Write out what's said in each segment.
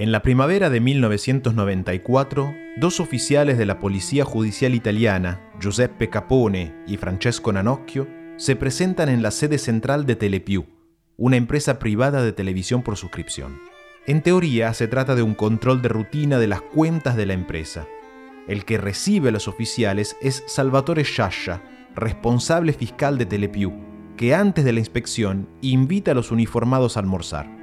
En la primavera de 1994, dos oficiales de la Policía Judicial Italiana, Giuseppe Capone y Francesco Nanocchio, se presentan en la sede central de Telepiù, una empresa privada de televisión por suscripción. En teoría, se trata de un control de rutina de las cuentas de la empresa. El que recibe a los oficiales es Salvatore Sciascia, responsable fiscal de Telepiù, que antes de la inspección invita a los uniformados a almorzar.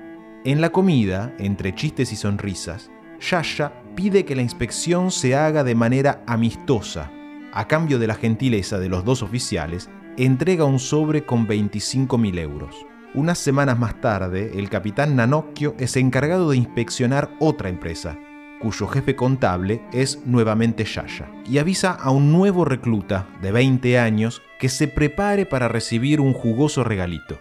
En la comida, entre chistes y sonrisas, Yasha pide que la inspección se haga de manera amistosa. A cambio de la gentileza de los dos oficiales, entrega un sobre con 25.000 euros. Unas semanas más tarde, el capitán Nanocchio es encargado de inspeccionar otra empresa, cuyo jefe contable es nuevamente Yasha, y avisa a un nuevo recluta de 20 años que se prepare para recibir un jugoso regalito.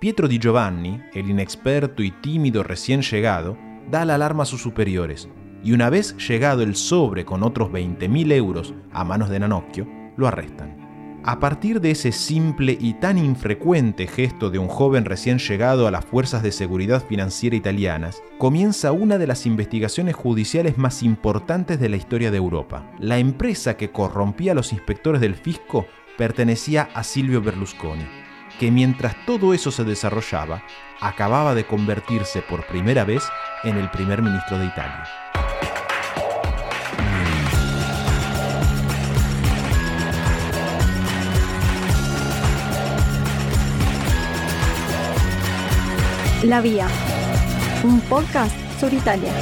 Pietro Di Giovanni, el inexperto y tímido recién llegado, da la alarma a sus superiores, y una vez llegado el sobre con otros 20.000 euros a manos de Nanocchio, lo arrestan. A partir de ese simple y tan infrecuente gesto de un joven recién llegado a las fuerzas de seguridad financiera italianas, comienza una de las investigaciones judiciales más importantes de la historia de Europa. La empresa que corrompía a los inspectores del fisco pertenecía a Silvio Berlusconi que mientras todo eso se desarrollaba, acababa de convertirse por primera vez en el primer ministro de Italia. La Vía, un podcast sobre Italia.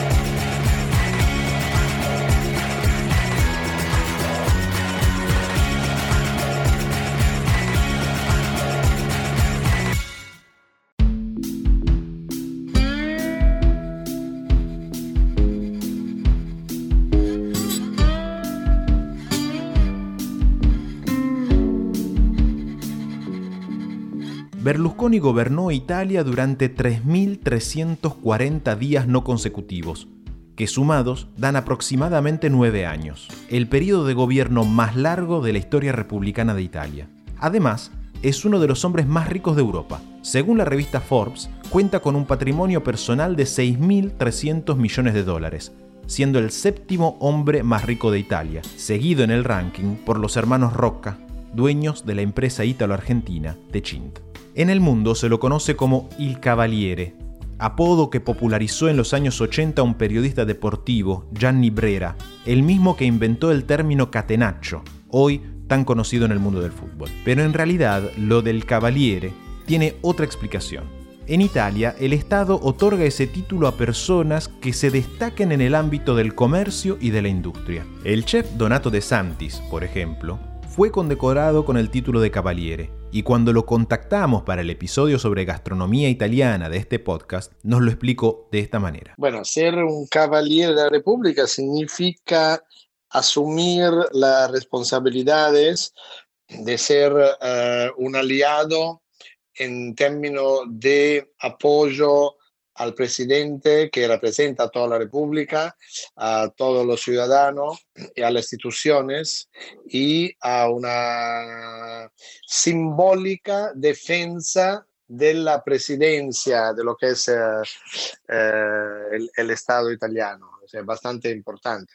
Berlusconi gobernó Italia durante 3.340 días no consecutivos, que sumados dan aproximadamente nueve años, el periodo de gobierno más largo de la historia republicana de Italia. Además, es uno de los hombres más ricos de Europa. Según la revista Forbes, cuenta con un patrimonio personal de 6.300 millones de dólares, siendo el séptimo hombre más rico de Italia, seguido en el ranking por los hermanos Rocca, dueños de la empresa ítalo-argentina Techint. En el mundo se lo conoce como Il Cavaliere, apodo que popularizó en los años 80 un periodista deportivo, Gianni Brera, el mismo que inventó el término catenaccio, hoy tan conocido en el mundo del fútbol. Pero en realidad lo del Cavaliere tiene otra explicación. En Italia, el Estado otorga ese título a personas que se destaquen en el ámbito del comercio y de la industria. El chef Donato De Santis, por ejemplo, fue condecorado con el título de Cavaliere, y cuando lo contactamos para el episodio sobre gastronomía italiana de este podcast, nos lo explicó de esta manera. Bueno, ser un Cavaliere de la República significa asumir las responsabilidades de ser uh, un aliado en términos de apoyo al presidente que representa a toda la República, a todos los ciudadanos y a las instituciones y a una simbólica defensa de la presidencia de lo que es eh, eh, el, Estado italiano. Es bastante importante.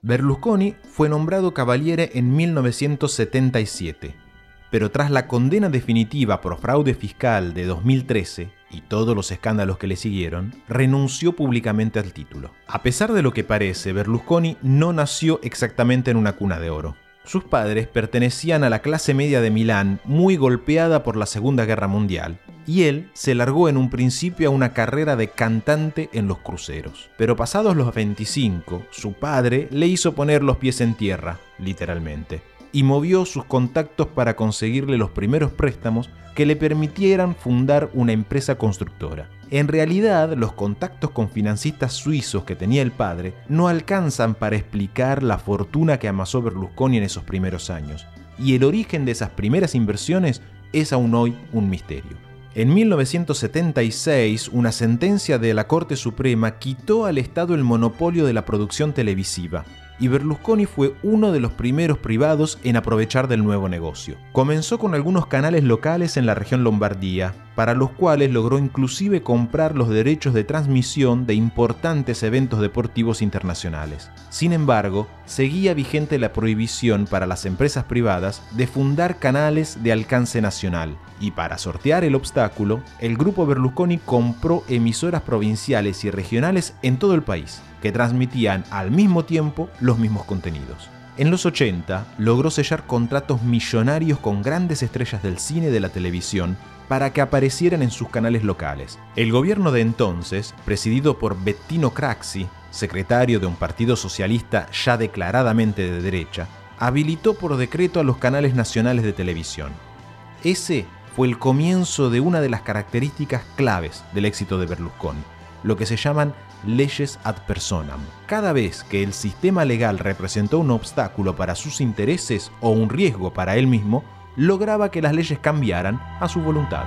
Berlusconi fue nombrado Cavaliere en 1977 pero tras la condena definitiva por fraude fiscal de 2013 y todos los escándalos que le siguieron, renunció públicamente al título. A pesar de lo que parece, Berlusconi no nació exactamente en una cuna de oro. Sus padres pertenecían a la clase media de Milán, muy golpeada por la Segunda Guerra Mundial, y él se largó en un principio a una carrera de cantante en los cruceros. Pero pasados los 25, su padre le hizo poner los pies en tierra, literalmente y movió sus contactos para conseguirle los primeros préstamos que le permitieran fundar una empresa constructora. En realidad, los contactos con financistas suizos que tenía el padre no alcanzan para explicar la fortuna que amasó Berlusconi en esos primeros años, y el origen de esas primeras inversiones es aún hoy un misterio. En 1976, una sentencia de la Corte Suprema quitó al Estado el monopolio de la producción televisiva, y Berlusconi fue uno de los primeros privados en aprovechar del nuevo negocio. Comenzó con algunos canales locales en la región Lombardía, para los cuales logró inclusive comprar los derechos de transmisión de importantes eventos deportivos internacionales. Sin embargo, seguía vigente la prohibición para las empresas privadas de fundar canales de alcance nacional, y para sortear el obstáculo, el grupo Berlusconi compró emisoras provinciales y regionales en todo el país, que transmitían al mismo tiempo los mismos contenidos. En los 80 logró sellar contratos millonarios con grandes estrellas del cine y de la televisión para que aparecieran en sus canales locales. El gobierno de entonces, presidido por Bettino Craxi, secretario de un partido socialista ya declaradamente de derecha, habilitó por decreto a los canales nacionales de televisión. Ese fue el comienzo de una de las características claves del éxito de Berlusconi, lo que se llaman leyes ad personam. Cada vez que el sistema legal representó un obstáculo para sus intereses o un riesgo para él mismo, lograba que las leyes cambiaran a su voluntad.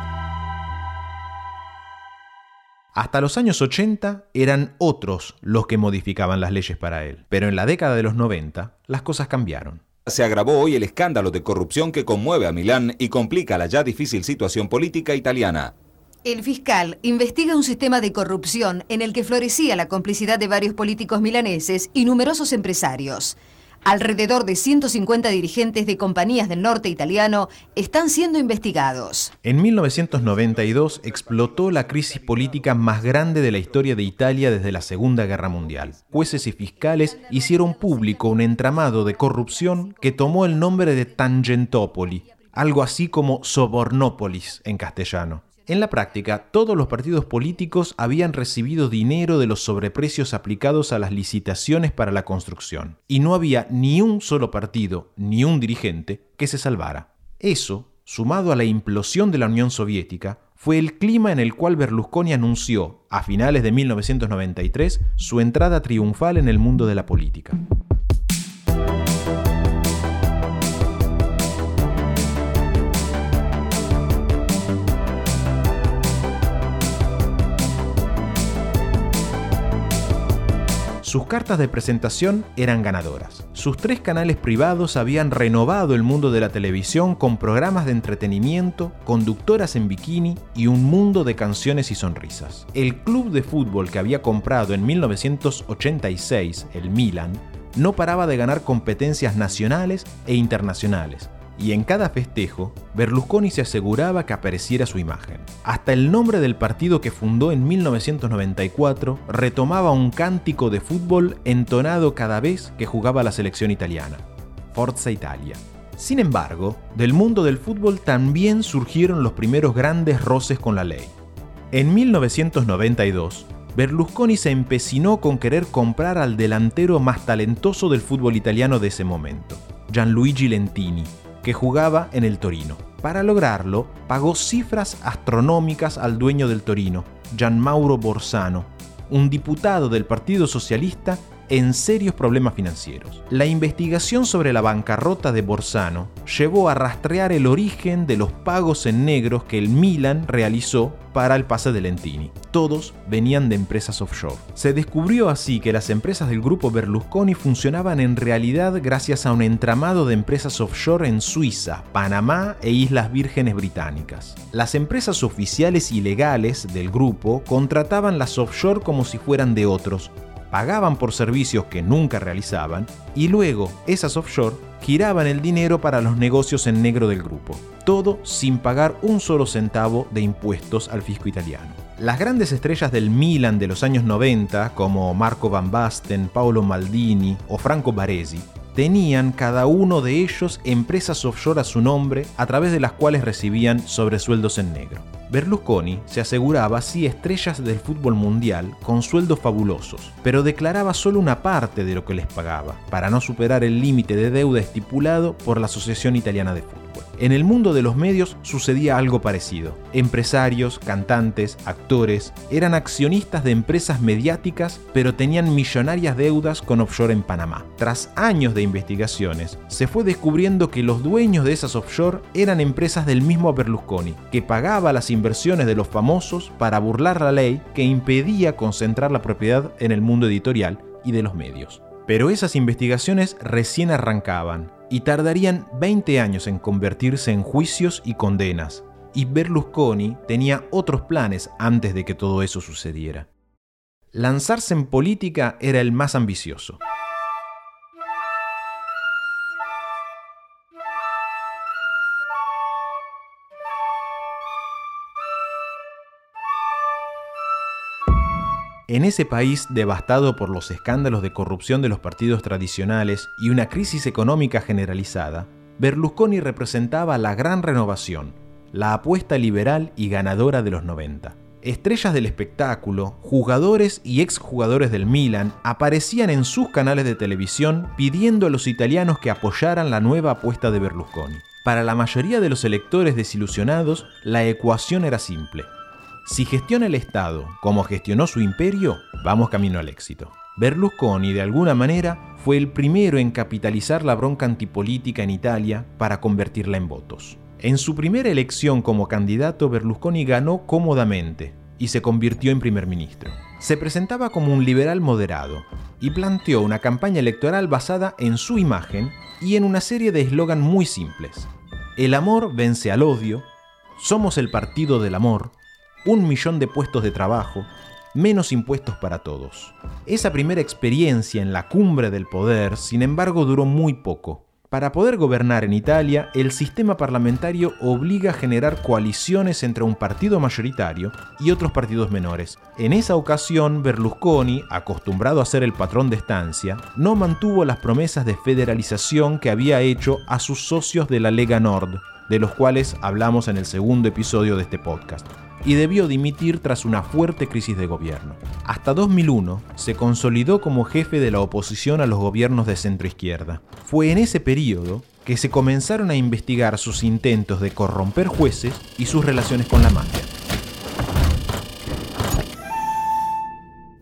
Hasta los años 80 eran otros los que modificaban las leyes para él, pero en la década de los 90 las cosas cambiaron. Se agravó hoy el escándalo de corrupción que conmueve a Milán y complica la ya difícil situación política italiana. El fiscal investiga un sistema de corrupción en el que florecía la complicidad de varios políticos milaneses y numerosos empresarios. Alrededor de 150 dirigentes de compañías del norte italiano están siendo investigados. En 1992 explotó la crisis política más grande de la historia de Italia desde la Segunda Guerra Mundial. Jueces y fiscales hicieron público un entramado de corrupción que tomó el nombre de Tangentopoli, algo así como Sobornópolis en castellano. En la práctica, todos los partidos políticos habían recibido dinero de los sobreprecios aplicados a las licitaciones para la construcción, y no había ni un solo partido, ni un dirigente, que se salvara. Eso, sumado a la implosión de la Unión Soviética, fue el clima en el cual Berlusconi anunció, a finales de 1993, su entrada triunfal en el mundo de la política. Sus cartas de presentación eran ganadoras. Sus tres canales privados habían renovado el mundo de la televisión con programas de entretenimiento, conductoras en bikini y un mundo de canciones y sonrisas. El club de fútbol que había comprado en 1986, el Milan, no paraba de ganar competencias nacionales e internacionales, y en cada festejo, Berlusconi se aseguraba que apareciera su imagen. Hasta el nombre del partido que fundó en 1994 retomaba un cántico de fútbol entonado cada vez que jugaba la selección italiana. Forza Italia. Sin embargo, del mundo del fútbol también surgieron los primeros grandes roces con la ley. En 1992, Berlusconi se empecinó con querer comprar al delantero más talentoso del fútbol italiano de ese momento, Gianluigi Lentini, que jugaba en el Torino. Para lograrlo, pagó cifras astronómicas al dueño del Torino, Gian Mauro Borsano, un diputado del Partido Socialista en serios problemas financieros. La investigación sobre la bancarrota de Borsano llevó a rastrear el origen de los pagos en negros que el Milan realizó para el pase de Lentini. Todos venían de empresas offshore. Se descubrió así que las empresas del grupo Berlusconi funcionaban en realidad gracias a un entramado de empresas offshore en Suiza, Panamá e Islas Vírgenes Británicas. Las empresas oficiales y legales del grupo contrataban las offshore como si fueran de otros, pagaban por servicios que nunca realizaban y luego esas offshore giraban el dinero para los negocios en negro del grupo. Todo sin pagar un solo centavo de impuestos al fisco italiano. Las grandes estrellas del Milan de los años 90, como Marco Van Basten, Paolo Maldini o Franco Baresi, tenían cada uno de ellos empresas offshore a su nombre a través de las cuales recibían sobresueldos en negro. Berlusconi se aseguraba así estrellas del fútbol mundial con sueldos fabulosos, pero declaraba solo una parte de lo que les pagaba, para no superar el límite de deuda estipulado por la Asociación Italiana de Fútbol. En el mundo de los medios sucedía algo parecido. Empresarios, cantantes, actores eran accionistas de empresas mediáticas, pero tenían millonarias deudas con offshore en Panamá. Tras años de investigaciones, se fue descubriendo que los dueños de esas offshore eran empresas del mismo Berlusconi, que pagaba las inversiones de los famosos para burlar la ley que impedía concentrar la propiedad en el mundo editorial y de los medios. Pero esas investigaciones recién arrancaban y tardarían 20 años en convertirse en juicios y condenas. Y Berlusconi tenía otros planes antes de que todo eso sucediera. Lanzarse en política era el más ambicioso. En ese país devastado por los escándalos de corrupción de los partidos tradicionales y una crisis económica generalizada, Berlusconi representaba la gran renovación, la apuesta liberal y ganadora de los 90. Estrellas del espectáculo, jugadores y exjugadores del Milan aparecían en sus canales de televisión pidiendo a los italianos que apoyaran la nueva apuesta de Berlusconi. Para la mayoría de los electores desilusionados, la ecuación era simple. Si gestiona el Estado como gestionó su imperio, vamos camino al éxito. Berlusconi, de alguna manera, fue el primero en capitalizar la bronca antipolítica en Italia para convertirla en votos. En su primera elección como candidato, Berlusconi ganó cómodamente y se convirtió en primer ministro. Se presentaba como un liberal moderado y planteó una campaña electoral basada en su imagen y en una serie de eslogan muy simples. El amor vence al odio, somos el partido del amor, un millón de puestos de trabajo, menos impuestos para todos. Esa primera experiencia en la cumbre del poder, sin embargo, duró muy poco. Para poder gobernar en Italia, el sistema parlamentario obliga a generar coaliciones entre un partido mayoritario y otros partidos menores. En esa ocasión, Berlusconi, acostumbrado a ser el patrón de estancia, no mantuvo las promesas de federalización que había hecho a sus socios de la Lega Nord, de los cuales hablamos en el segundo episodio de este podcast y debió dimitir tras una fuerte crisis de gobierno. Hasta 2001 se consolidó como jefe de la oposición a los gobiernos de centroizquierda. Fue en ese periodo que se comenzaron a investigar sus intentos de corromper jueces y sus relaciones con la mafia.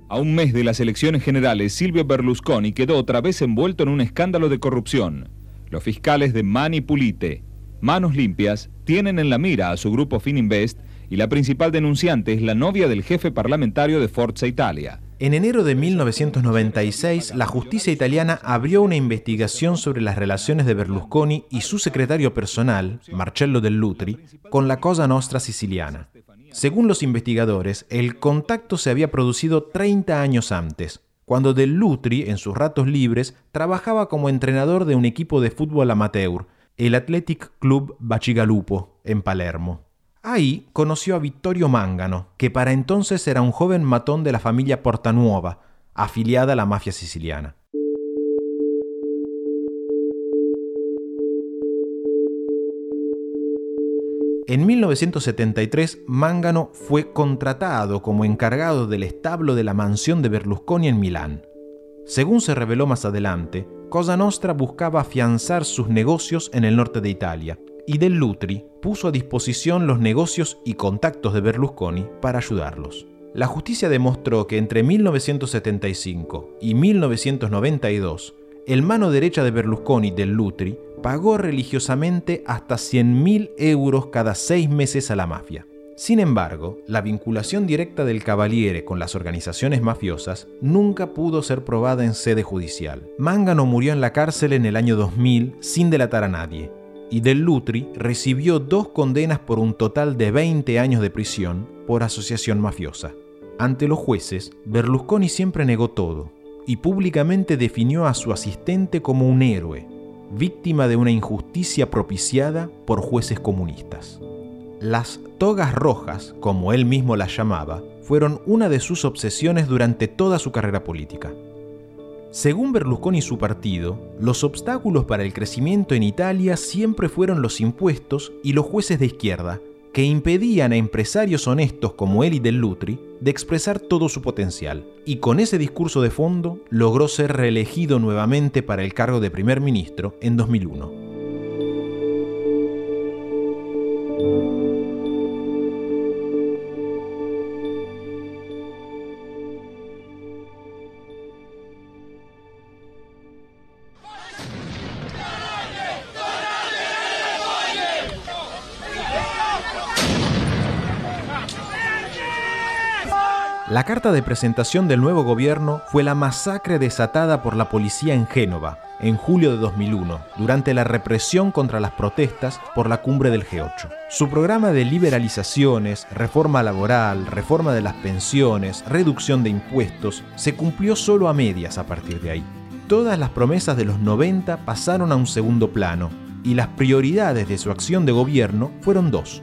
A un mes de las elecciones generales, Silvio Berlusconi quedó otra vez envuelto en un escándalo de corrupción. Los fiscales de Mani Pulite, Manos Limpias, tienen en la mira a su grupo Fininvest y la principal denunciante es la novia del jefe parlamentario de Forza Italia. En enero de 1996, la justicia italiana abrió una investigación sobre las relaciones de Berlusconi y su secretario personal, Marcello Dell'Utri, con la Cosa Nostra siciliana. Según los investigadores, el contacto se había producido 30 años antes, cuando Dell'Utri, en sus ratos libres, trabajaba como entrenador de un equipo de fútbol amateur, el Athletic Club Bacigalupo, en Palermo. Ahí conoció a Vittorio Mangano, que para entonces era un joven matón de la familia Portanuova, afiliada a la mafia siciliana. En 1973, Mangano fue contratado como encargado del establo de la mansión de Berlusconi en Milán. Según se reveló más adelante, Cosa Nostra buscaba afianzar sus negocios en el norte de Italia y Del Lutri puso a disposición los negocios y contactos de Berlusconi para ayudarlos. La justicia demostró que entre 1975 y 1992, el mano derecha de Berlusconi, Del Lutri, pagó religiosamente hasta 100.000 euros cada seis meses a la mafia. Sin embargo, la vinculación directa del Cavaliere con las organizaciones mafiosas nunca pudo ser probada en sede judicial. Mangano murió en la cárcel en el año 2000 sin delatar a nadie, y Del Lutri recibió dos condenas por un total de 20 años de prisión por asociación mafiosa. Ante los jueces, Berlusconi siempre negó todo y públicamente definió a su asistente como un héroe, víctima de una injusticia propiciada por jueces comunistas. Las togas rojas, como él mismo las llamaba, fueron una de sus obsesiones durante toda su carrera política. Según Berlusconi y su partido, los obstáculos para el crecimiento en Italia siempre fueron los impuestos y los jueces de izquierda, que impedían a empresarios honestos como él y Del Lutri de expresar todo su potencial. Y con ese discurso de fondo logró ser reelegido nuevamente para el cargo de primer ministro en 2001. La carta de presentación del nuevo gobierno fue la masacre desatada por la policía en Génova en julio de 2001, durante la represión contra las protestas por la cumbre del G8. Su programa de liberalizaciones, reforma laboral, reforma de las pensiones, reducción de impuestos, se cumplió solo a medias a partir de ahí. Todas las promesas de los 90 pasaron a un segundo plano y las prioridades de su acción de gobierno fueron dos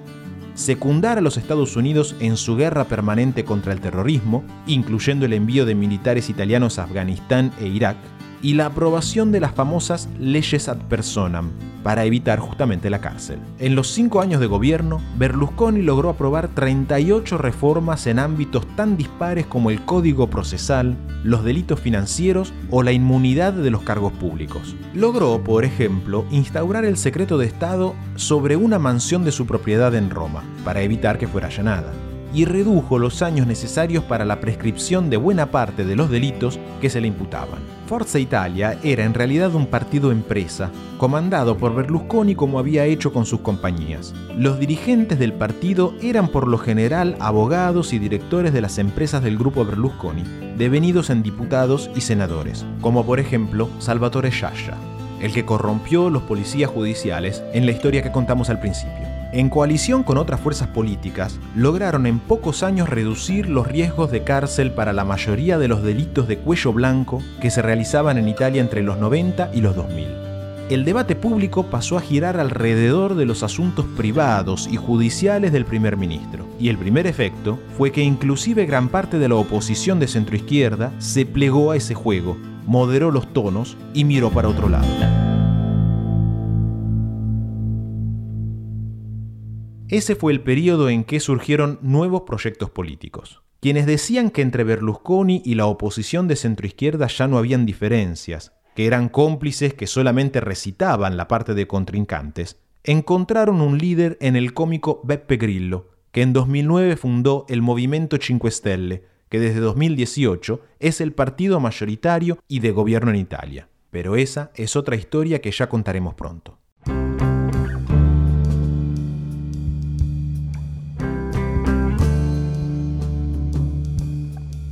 secundar a los Estados Unidos en su guerra permanente contra el terrorismo, incluyendo el envío de militares italianos a Afganistán e Irak, y la aprobación de las famosas leyes ad personam, para evitar justamente la cárcel. En los cinco años de gobierno, Berlusconi logró aprobar 38 reformas en ámbitos tan dispares como el código procesal, los delitos financieros o la inmunidad de los cargos públicos. Logró, por ejemplo, instaurar el secreto de Estado sobre una mansión de su propiedad en Roma, para evitar que fuera allanada y redujo los años necesarios para la prescripción de buena parte de los delitos que se le imputaban. Forza Italia era en realidad un partido empresa, comandado por Berlusconi como había hecho con sus compañías. Los dirigentes del partido eran por lo general abogados y directores de las empresas del grupo Berlusconi, devenidos en diputados y senadores, como por ejemplo Salvatore Sciascia, el que corrompió los policías judiciales en la historia que contamos al principio en coalición con otras fuerzas políticas, lograron en pocos años reducir los riesgos de cárcel para la mayoría de los delitos de cuello blanco que se realizaban en Italia entre los 90 y los 2000. El debate público pasó a girar alrededor de los asuntos privados y judiciales del primer ministro, y el primer efecto fue que inclusive gran parte de la oposición de centroizquierda se plegó a ese juego, moderó los tonos y miró para otro lado. Ese fue el periodo en que surgieron nuevos proyectos políticos. Quienes decían que entre Berlusconi y la oposición de centroizquierda ya no habían diferencias, que eran cómplices que solamente recitaban la parte de contrincantes, encontraron un líder en el cómico Beppe Grillo, que en 2009 fundó el Movimiento Cinque Stelle, que desde 2018 es el partido mayoritario y de gobierno en Italia. Pero esa es otra historia que ya contaremos pronto.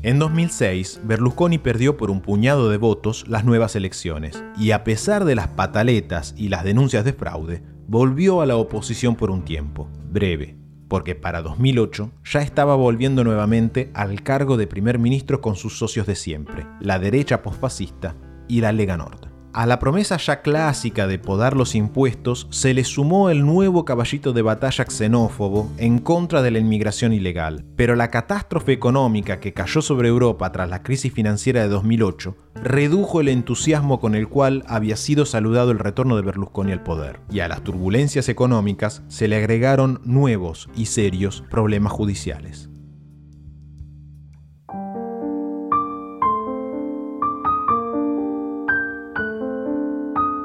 En 2006, Berlusconi perdió por un puñado de votos las nuevas elecciones y a pesar de las pataletas y las denuncias de fraude, volvió a la oposición por un tiempo, breve, porque para 2008 ya estaba volviendo nuevamente al cargo de primer ministro con sus socios de siempre, la derecha posfascista y la Lega Nord. A la promesa ya clásica de podar los impuestos se le sumó el nuevo caballito de batalla xenófobo en contra de la inmigración ilegal. Pero la catástrofe económica que cayó sobre Europa tras la crisis financiera de 2008 redujo el entusiasmo con el cual había sido saludado el retorno de Berlusconi al poder. Y a las turbulencias económicas se le agregaron nuevos y serios problemas judiciales.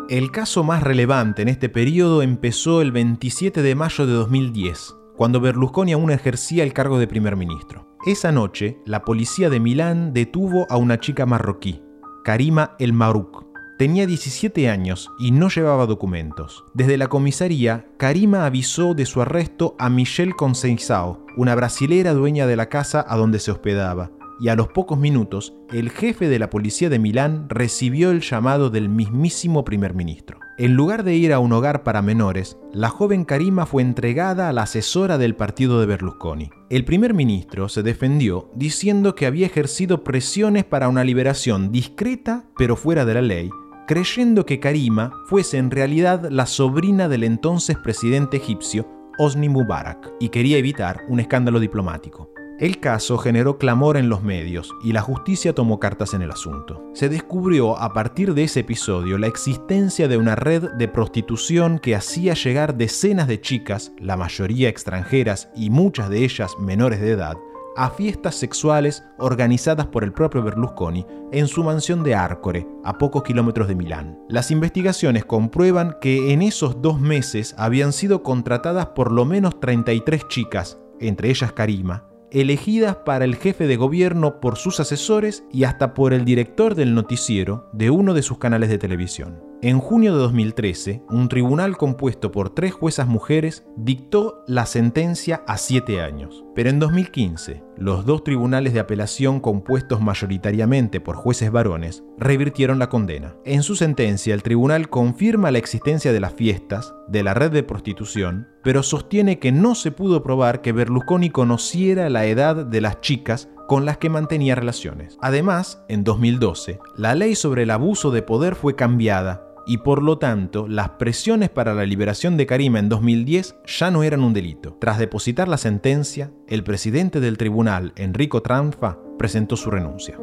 El caso más relevante en este periodo empezó el 27 de mayo de 2010, cuando Berlusconi aún ejercía el cargo de primer ministro. Esa noche, la policía de Milán detuvo a una chica marroquí, Karima El Marouk. Tenía 17 años y no llevaba documentos. Desde la comisaría, Karima avisó de su arresto a Michelle Conceição, una brasilera dueña de la casa a donde se hospedaba, y a los pocos minutos, el jefe de la policía de Milán recibió el llamado del mismísimo primer ministro. En lugar de ir a un hogar para menores, la joven Karima fue entregada a la asesora del partido de Berlusconi. El primer ministro se defendió diciendo que había ejercido presiones para una liberación discreta pero fuera de la ley, creyendo que Karima fuese en realidad la sobrina del entonces presidente egipcio Osni Mubarak y quería evitar un escándalo diplomático. El caso generó clamor en los medios y la justicia tomó cartas en el asunto. Se descubrió a partir de ese episodio la existencia de una red de prostitución que hacía llegar decenas de chicas, la mayoría extranjeras y muchas de ellas menores de edad, a fiestas sexuales organizadas por el propio Berlusconi en su mansión de Arcore, a pocos kilómetros de Milán. Las investigaciones comprueban que en esos dos meses habían sido contratadas por lo menos 33 chicas, entre ellas Karima, elegidas para el jefe de gobierno por sus asesores y hasta por el director del noticiero de uno de sus canales de televisión. En junio de 2013, un tribunal compuesto por tres juezas mujeres dictó la sentencia a siete años. Pero en 2015, los dos tribunales de apelación compuestos mayoritariamente por jueces varones revirtieron la condena. En su sentencia, el tribunal confirma la existencia de las fiestas, de la red de prostitución, pero sostiene que no se pudo probar que Berlusconi conociera la edad de las chicas con las que mantenía relaciones. Además, en 2012, la ley sobre el abuso de poder fue cambiada y por lo tanto las presiones para la liberación de Karima en 2010 ya no eran un delito. Tras depositar la sentencia, el presidente del tribunal, Enrico Tranfa, presentó su renuncia.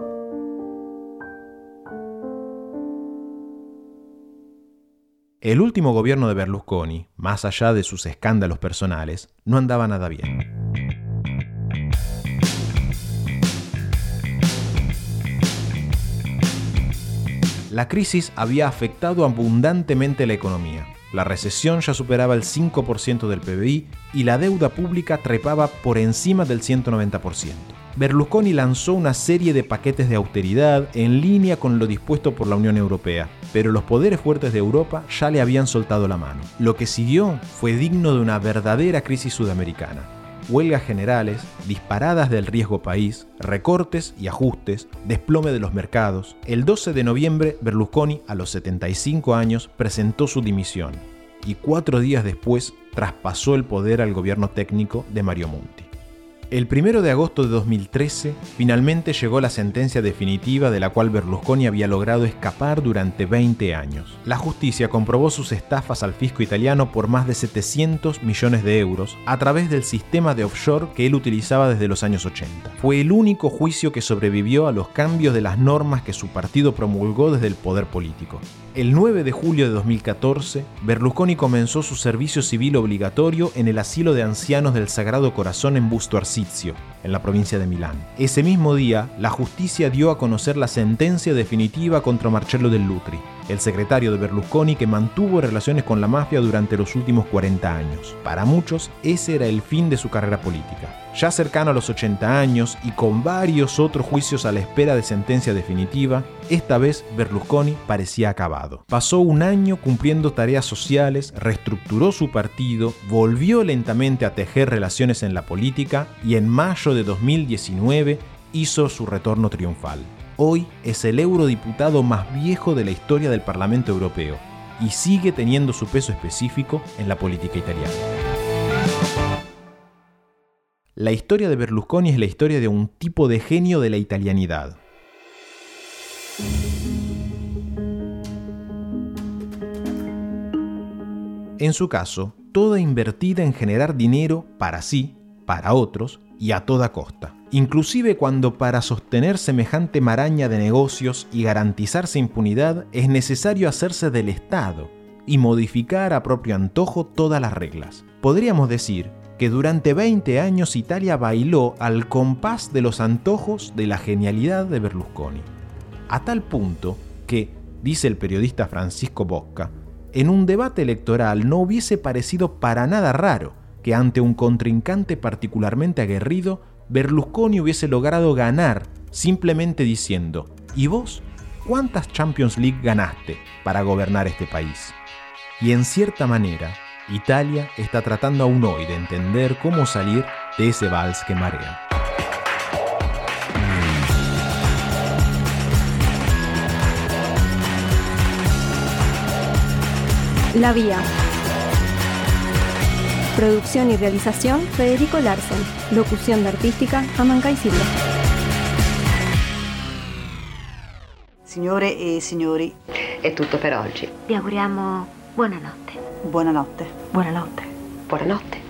El último gobierno de Berlusconi, más allá de sus escándalos personales, no andaba nada bien. La crisis había afectado abundantemente la economía. La recesión ya superaba el 5% del PBI y la deuda pública trepaba por encima del 190%. Berlusconi lanzó una serie de paquetes de austeridad en línea con lo dispuesto por la Unión Europea, pero los poderes fuertes de Europa ya le habían soltado la mano. Lo que siguió fue digno de una verdadera crisis sudamericana huelgas generales, disparadas del riesgo país, recortes y ajustes, desplome de los mercados. El 12 de noviembre, Berlusconi, a los 75 años, presentó su dimisión y cuatro días después traspasó el poder al gobierno técnico de Mario Monti. El 1 de agosto de 2013 finalmente llegó la sentencia definitiva de la cual Berlusconi había logrado escapar durante 20 años. La justicia comprobó sus estafas al fisco italiano por más de 700 millones de euros a través del sistema de offshore que él utilizaba desde los años 80. Fue el único juicio que sobrevivió a los cambios de las normas que su partido promulgó desde el poder político. El 9 de julio de 2014, Berlusconi comenzó su servicio civil obligatorio en el asilo de ancianos del Sagrado Corazón en Busto Arsizio, en la provincia de Milán. Ese mismo día, la justicia dio a conocer la sentencia definitiva contra Marcello Del Lutri, el secretario de Berlusconi que mantuvo relaciones con la mafia durante los últimos 40 años. Para muchos, ese era el fin de su carrera política. Ya cercano a los 80 años y con varios otros juicios a la espera de sentencia definitiva, esta vez Berlusconi parecía acabado. Pasó un año cumpliendo tareas sociales, reestructuró su partido, volvió lentamente a tejer relaciones en la política y en mayo de 2019 hizo su retorno triunfal. Hoy es el eurodiputado más viejo de la historia del Parlamento Europeo y sigue teniendo su peso específico en la política italiana. La historia de Berlusconi es la historia de un tipo de genio de la italianidad. En su caso, toda invertida en generar dinero para sí, para otros y a toda costa. Inclusive cuando para sostener semejante maraña de negocios y garantizarse impunidad es necesario hacerse del Estado y modificar a propio antojo todas las reglas. Podríamos decir que durante 20 años Italia bailó al compás de los antojos de la genialidad de Berlusconi. A tal punto que, dice el periodista Francisco Bocca, en un debate electoral no hubiese parecido para nada raro que ante un contrincante particularmente aguerrido, Berlusconi hubiese logrado ganar simplemente diciendo, ¿y vos cuántas Champions League ganaste para gobernar este país? Y en cierta manera, Italia está tratando aún hoy de entender cómo salir de ese vals que marea. La Vía. Producción y realización Federico Larsen. Locución de artística Amanca y Silva. Signore e signori, È tutto per oggi. Vi auguriamo buonanotte. buonanotte. Buonanotte. Buonanotte.